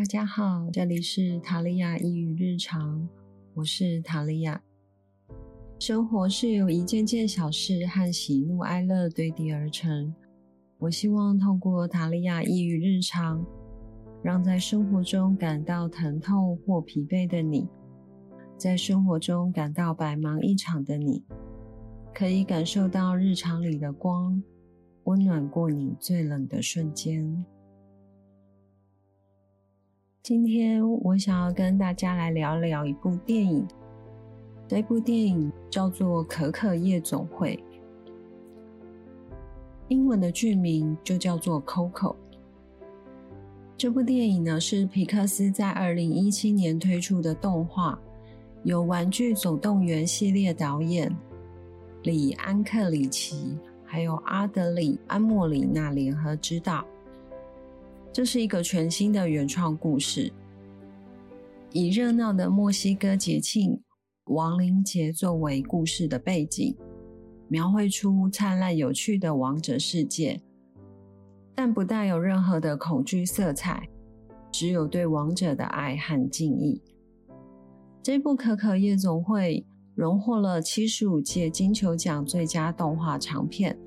大家好，这里是塔利亚抑郁日常，我是塔利亚。生活是由一件件小事和喜怒哀乐堆叠而成。我希望透过塔利亚抑郁日常，让在生活中感到疼痛或疲惫的你，在生活中感到百忙一场的你，可以感受到日常里的光，温暖过你最冷的瞬间。今天我想要跟大家来聊聊一部电影，这部电影叫做《可可夜总会》，英文的剧名就叫做《Coco》。这部电影呢是皮克斯在二零一七年推出的动画，由《玩具总动员》系列导演里安克里奇还有阿德里安莫里纳联合执导。这是一个全新的原创故事，以热闹的墨西哥节庆亡灵节作为故事的背景，描绘出灿烂有趣的王者世界，但不带有任何的恐惧色彩，只有对王者的爱和敬意。这部《可可夜总会》荣获了七十五届金球奖最佳动画长片，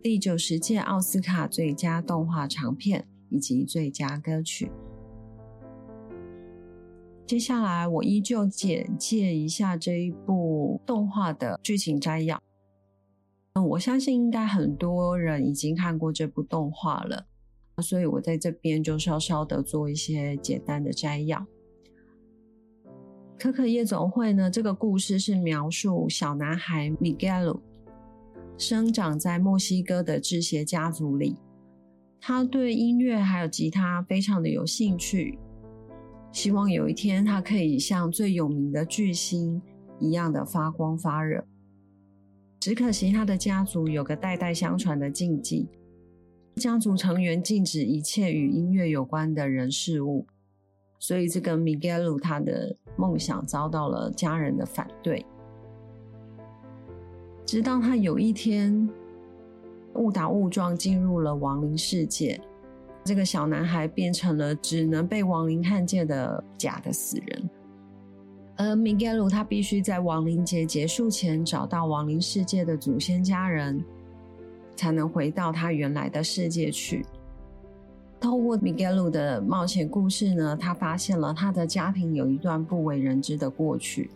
第九十届奥斯卡最佳动画长片。以及最佳歌曲。接下来，我依旧简介一下这一部动画的剧情摘要。嗯，我相信应该很多人已经看过这部动画了，所以我在这边就稍稍的做一些简单的摘要。可可夜总会呢，这个故事是描述小男孩 Miguel 生长在墨西哥的制鞋家族里。他对音乐还有吉他非常的有兴趣，希望有一天他可以像最有名的巨星一样的发光发热。只可惜他的家族有个代代相传的禁忌，家族成员禁止一切与音乐有关的人事物，所以这个 Miguel 他的梦想遭到了家人的反对。直到他有一天。误打误撞进入了亡灵世界，这个小男孩变成了只能被亡灵看见的假的死人。而米盖鲁他必须在亡灵节结束前找到亡灵世界的祖先家人，才能回到他原来的世界去。透过米盖鲁的冒险故事呢，他发现了他的家庭有一段不为人知的过去。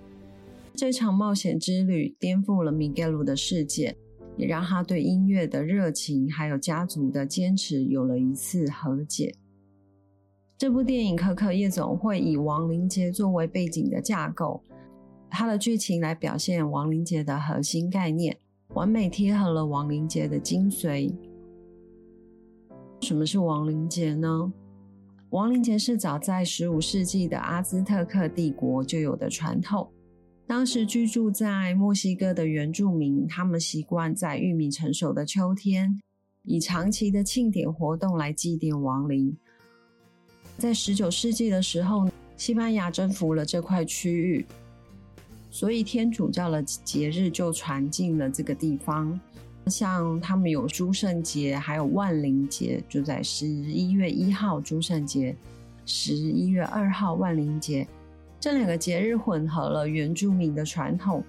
这场冒险之旅颠覆了米盖鲁的世界。也让他对音乐的热情，还有家族的坚持有了一次和解。这部电影《可可夜总会》以亡灵节作为背景的架构，它的剧情来表现亡灵节的核心概念，完美贴合了亡灵节的精髓。什么是亡灵节呢？亡灵节是早在十五世纪的阿兹特克帝国就有的传统。当时居住在墨西哥的原住民，他们习惯在玉米成熟的秋天，以长期的庆典活动来祭奠亡灵。在十九世纪的时候，西班牙征服了这块区域，所以天主教的节日就传进了这个地方。像他们有诸圣节，还有万灵节，就在十一月一号诸圣节，十一月二号万灵节。这两个节日混合了原住民的传统，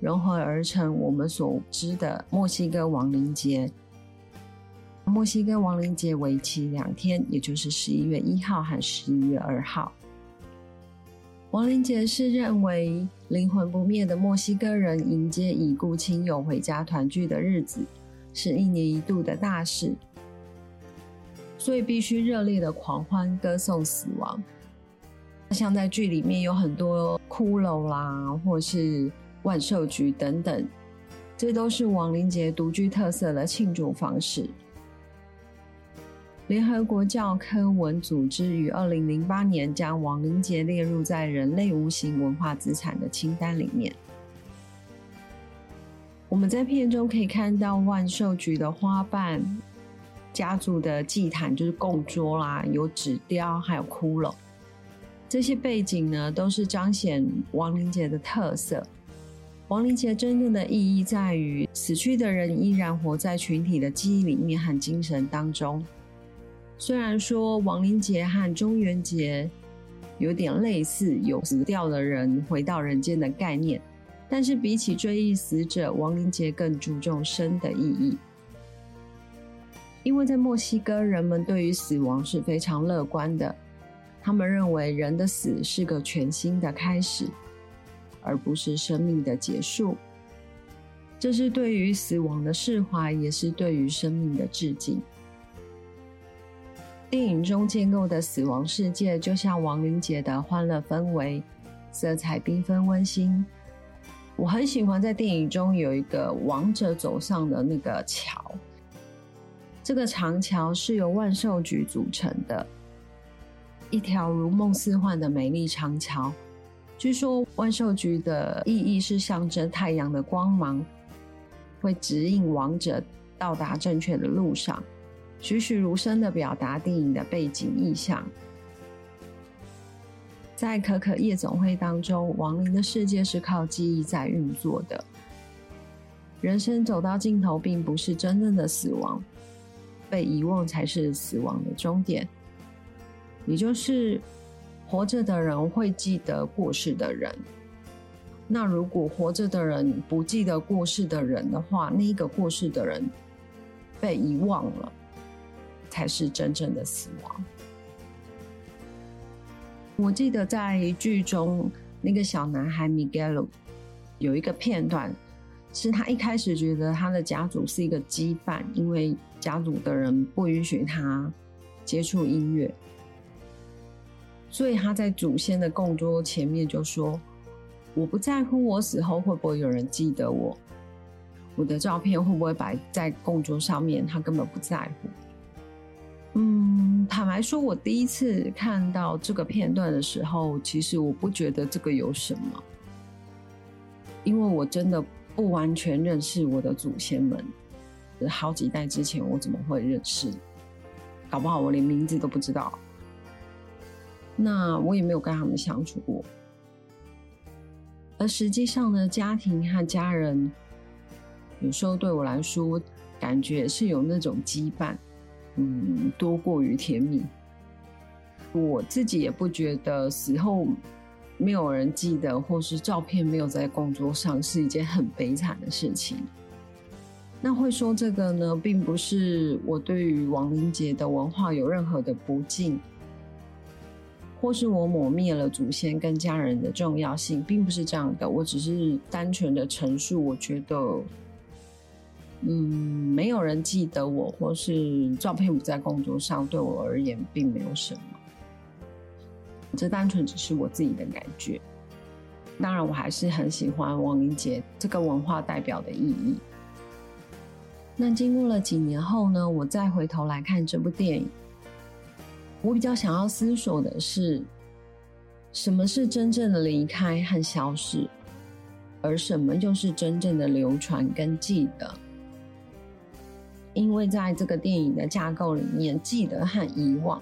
融合而成我们所知的墨西哥亡灵节。墨西哥亡灵节为期两天，也就是十一月一号和十一月二号。亡灵节是认为灵魂不灭的墨西哥人迎接已故亲友回家团聚的日子，是一年一度的大事，所以必须热烈的狂欢歌颂死亡。像在剧里面有很多骷髅啦，或是万寿菊等等，这都是亡灵节独具特色的庆祝方式。联合国教科文组织于二零零八年将亡灵节列入在人类无形文化资产的清单里面。我们在片中可以看到万寿菊的花瓣，家族的祭坛就是供桌啦，有纸雕，还有骷髅。这些背景呢，都是彰显亡灵节的特色。亡灵节真正的意义在于，死去的人依然活在群体的记忆里面和精神当中。虽然说亡灵节和中元节有点类似，有死掉的人回到人间的概念，但是比起追忆死者，亡灵节更注重生的意义。因为在墨西哥，人们对于死亡是非常乐观的，他们认为人的死是个全新的开始，而不是生命的结束。这是对于死亡的释怀，也是对于生命的致敬。电影中建构的死亡世界，就像亡灵节的欢乐氛围，色彩缤纷温馨。我很喜欢在电影中有一个王者走上的那个桥，这个长桥是由万寿菊组成的，一条如梦似幻的美丽长桥。据说万寿菊的意义是象征太阳的光芒。会指引王者到达正确的路上，栩栩如生的表达电影的背景意象。在可可夜总会当中，亡灵的世界是靠记忆在运作的。人生走到尽头，并不是真正的死亡，被遗忘才是死亡的终点。也就是活着的人会记得过世的人。那如果活着的人不记得过世的人的话，那一个过世的人被遗忘了，才是真正的死亡。我记得在剧中，那个小男孩 Miguel 有一个片段，是他一开始觉得他的家族是一个羁绊，因为家族的人不允许他接触音乐，所以他在祖先的供桌前面就说。我不在乎我死后会不会有人记得我，我的照片会不会摆在供桌上面，他根本不在乎。嗯，坦白说，我第一次看到这个片段的时候，其实我不觉得这个有什么，因为我真的不完全认识我的祖先们，好几代之前我怎么会认识？搞不好我连名字都不知道，那我也没有跟他们相处过。而实际上呢，家庭和家人有时候对我来说，感觉是有那种羁绊，嗯，多过于甜蜜。我自己也不觉得死后没有人记得，或是照片没有在工作上是一件很悲惨的事情。那会说这个呢，并不是我对于亡灵节的文化有任何的不敬。或是我抹灭了祖先跟家人的重要性，并不是这样的。我只是单纯的陈述，我觉得，嗯，没有人记得我，或是照片不在工作上，对我而言并没有什么。这单纯只是我自己的感觉。当然，我还是很喜欢亡灵节这个文化代表的意义。那经过了几年后呢？我再回头来看这部电影。我比较想要思索的是，什么是真正的离开和消失，而什么又是真正的流传跟记得？因为在这个电影的架构里面，记得和遗忘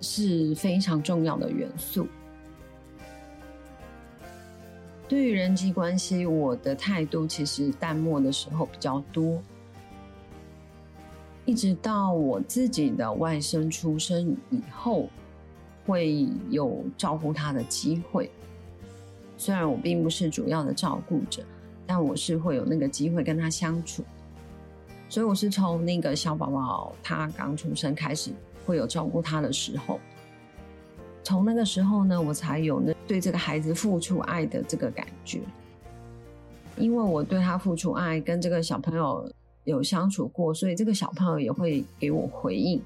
是非常重要的元素。对于人际关系，我的态度其实淡漠的时候比较多。一直到我自己的外甥出生以后，会有照顾他的机会。虽然我并不是主要的照顾者，但我是会有那个机会跟他相处。所以我是从那个小宝宝他刚出生开始，会有照顾他的时候。从那个时候呢，我才有那对这个孩子付出爱的这个感觉。因为我对他付出爱，跟这个小朋友。有相处过，所以这个小朋友也会给我回应，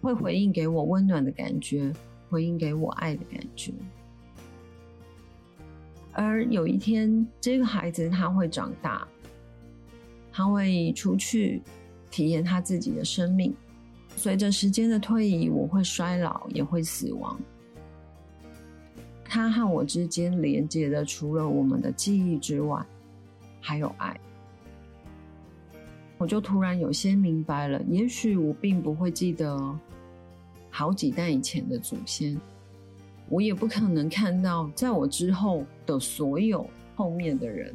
会回应给我温暖的感觉，回应给我爱的感觉。而有一天，这个孩子他会长大，他会出去体验他自己的生命。随着时间的推移，我会衰老，也会死亡。他和我之间连接的，除了我们的记忆之外，还有爱。我就突然有些明白了，也许我并不会记得好几代以前的祖先，我也不可能看到在我之后的所有后面的人。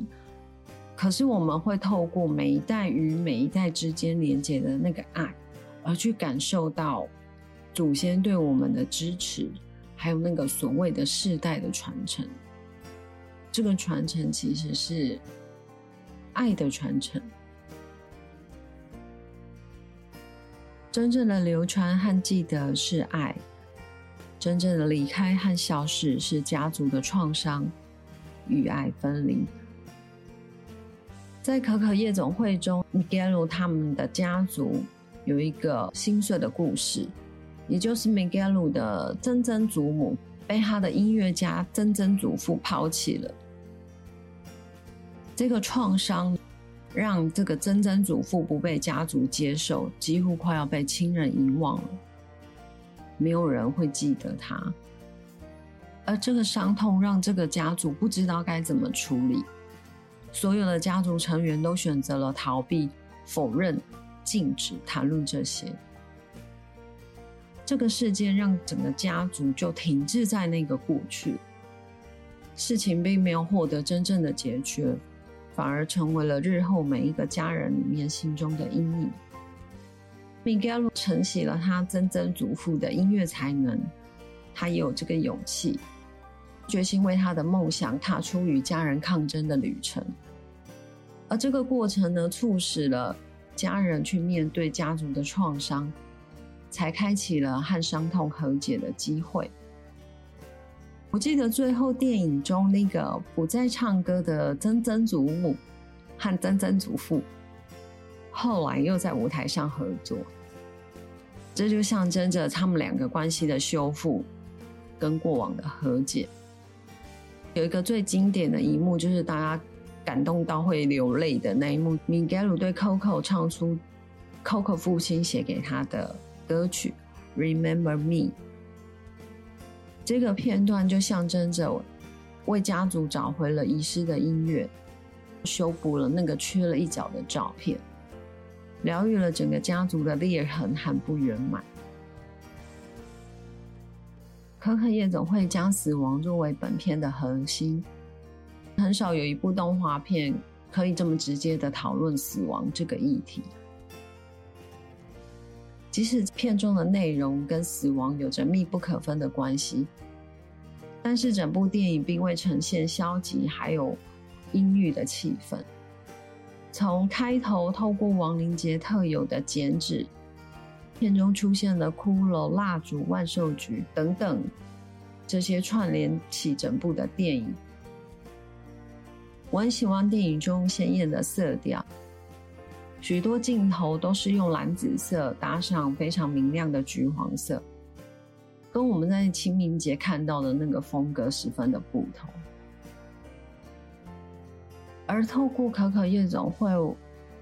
可是我们会透过每一代与每一代之间连接的那个爱，而去感受到祖先对我们的支持，还有那个所谓的世代的传承。这个传承其实是爱的传承，真正的流传和记得是爱，真正的离开和消失是家族的创伤与爱分离。在可可夜总会中，Miguel 他们的家族有一个心碎的故事，也就是 Miguel 的曾曾祖母被他的音乐家曾曾祖父抛弃了。这个创伤让这个曾曾祖父不被家族接受，几乎快要被亲人遗忘了，没有人会记得他。而这个伤痛让这个家族不知道该怎么处理，所有的家族成员都选择了逃避、否认、禁止谈论这些。这个事件让整个家族就停滞在那个过去，事情并没有获得真正的解决。反而成为了日后每一个家人里面心中的阴影。米盖鲁承袭了他曾曾祖父的音乐才能，他也有这个勇气，决心为他的梦想踏出与家人抗争的旅程。而这个过程呢，促使了家人去面对家族的创伤，才开启了和伤痛和解的机会。我记得最后电影中那个不再唱歌的曾曾祖母和曾曾祖父，后来又在舞台上合作，这就象征着他们两个关系的修复跟过往的和解。有一个最经典的一幕，就是大家感动到会流泪的那一幕，米盖鲁对 Coco 唱出 Coco 父亲写给他的歌曲《Remember Me》。这个片段就象征着为家族找回了遗失的音乐，修补了那个缺了一角的照片，疗愈了整个家族的裂痕和不圆满。可可夜总会将死亡作为本片的核心，很少有一部动画片可以这么直接的讨论死亡这个议题。即使片中的内容跟死亡有着密不可分的关系，但是整部电影并未呈现消极还有阴郁的气氛。从开头透过亡灵节特有的剪纸，片中出现了骷髅、蜡烛、万寿菊等等这些串联起整部的电影。我很喜欢电影中鲜艳的色调。许多镜头都是用蓝紫色搭上非常明亮的橘黄色，跟我们在清明节看到的那个风格十分的不同。而透过可可夜总会，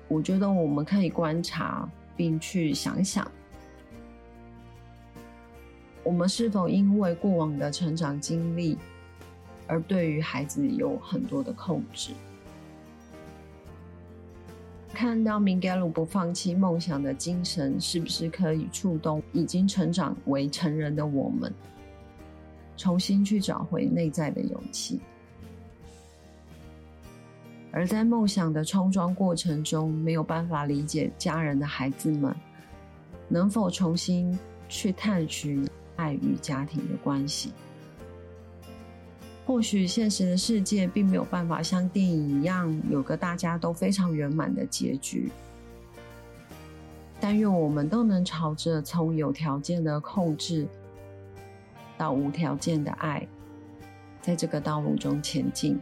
我觉得我们可以观察并去想想，我们是否因为过往的成长经历，而对于孩子有很多的控制。看到明盖鲁不放弃梦想的精神，是不是可以触动已经成长为成人的我们，重新去找回内在的勇气？而在梦想的冲撞过程中，没有办法理解家人的孩子们，能否重新去探寻爱与家庭的关系？或许现实的世界并没有办法像电影一样有个大家都非常圆满的结局，但愿我们都能朝着从有条件的控制到无条件的爱，在这个道路中前进。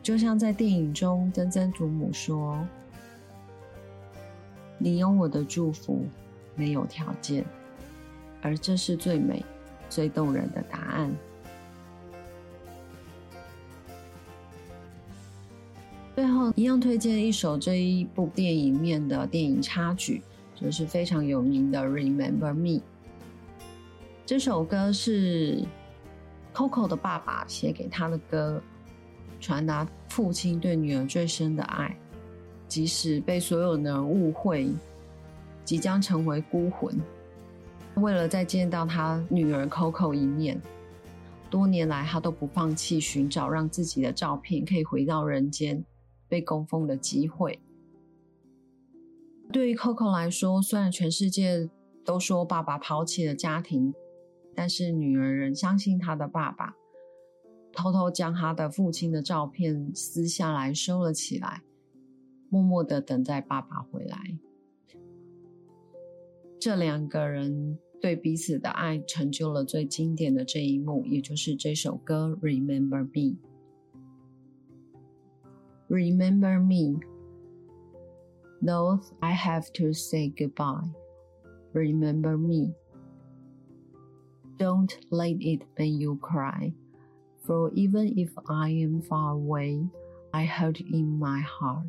就像在电影中，曾曾祖母说：“你有我的祝福，没有条件，而这是最美、最动人的答案。”最后一样推荐一首这一部电影面的电影插曲，就是非常有名的《Remember Me》。这首歌是 Coco 的爸爸写给他的歌，传达父亲对女儿最深的爱。即使被所有人误会，即将成为孤魂，为了再见到他女儿 Coco 一面，多年来他都不放弃寻找让自己的照片可以回到人间。被供奉的机会，对于 Coco 来说，虽然全世界都说爸爸抛弃了家庭，但是女儿仍相信她的爸爸，偷偷将她的父亲的照片撕下来收了起来，默默的等待爸爸回来。这两个人对彼此的爱成就了最经典的这一幕，也就是这首歌《Remember Me》。Remember me, though I have to say goodbye. Remember me. Don't let it make you cry, for even if I am far away, I hold in my heart.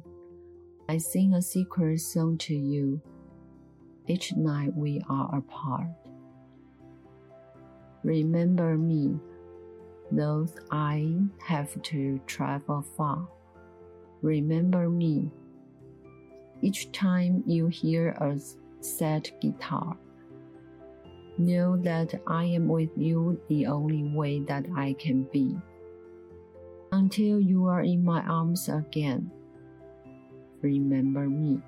I sing a secret song to you each night we are apart. Remember me, though I have to travel far. Remember me each time you hear a sad guitar. Know that I am with you the only way that I can be. Until you are in my arms again. Remember me.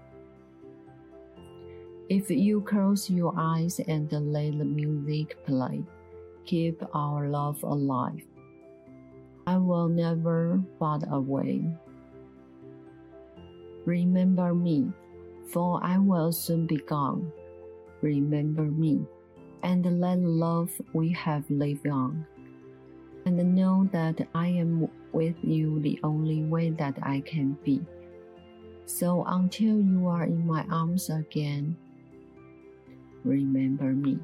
If you close your eyes and let the music play, keep our love alive. I will never fade away. Remember me, for I will soon be gone. Remember me, and let the love we have live on. And know that I am with you the only way that I can be. So until you are in my arms again, Remember me，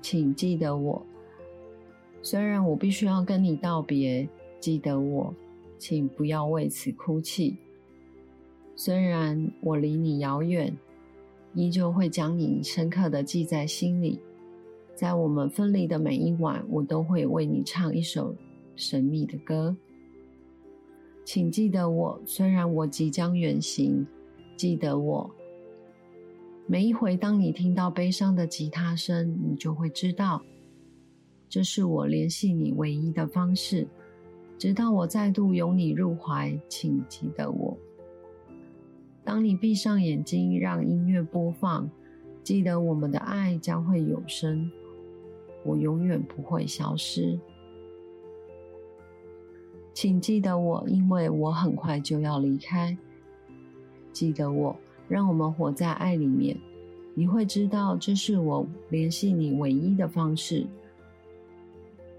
请记得我。虽然我必须要跟你道别，记得我， 请不要为此哭泣。虽然我离你遥远，依旧会将你深刻的记在心里。在我们分离的每一晚，我都会为你唱一首神秘的歌。请记得我，虽然我即将远行，记得我。每一回，当你听到悲伤的吉他声，你就会知道，这是我联系你唯一的方式。直到我再度拥你入怀，请记得我。当你闭上眼睛，让音乐播放，记得我们的爱将会永生，我永远不会消失。请记得我，因为我很快就要离开。记得我。让我们活在爱里面，你会知道这是我联系你唯一的方式。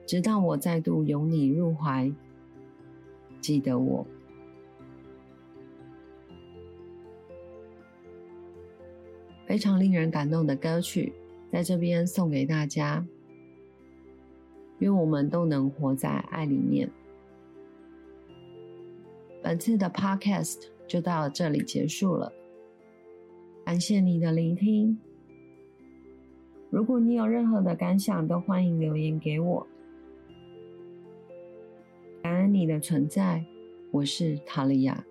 直到我再度拥你入怀，记得我。非常令人感动的歌曲，在这边送给大家。愿我们都能活在爱里面。本次的 Podcast 就到这里结束了。感谢你的聆听。如果你有任何的感想，都欢迎留言给我。你的存在，我是塔利亚。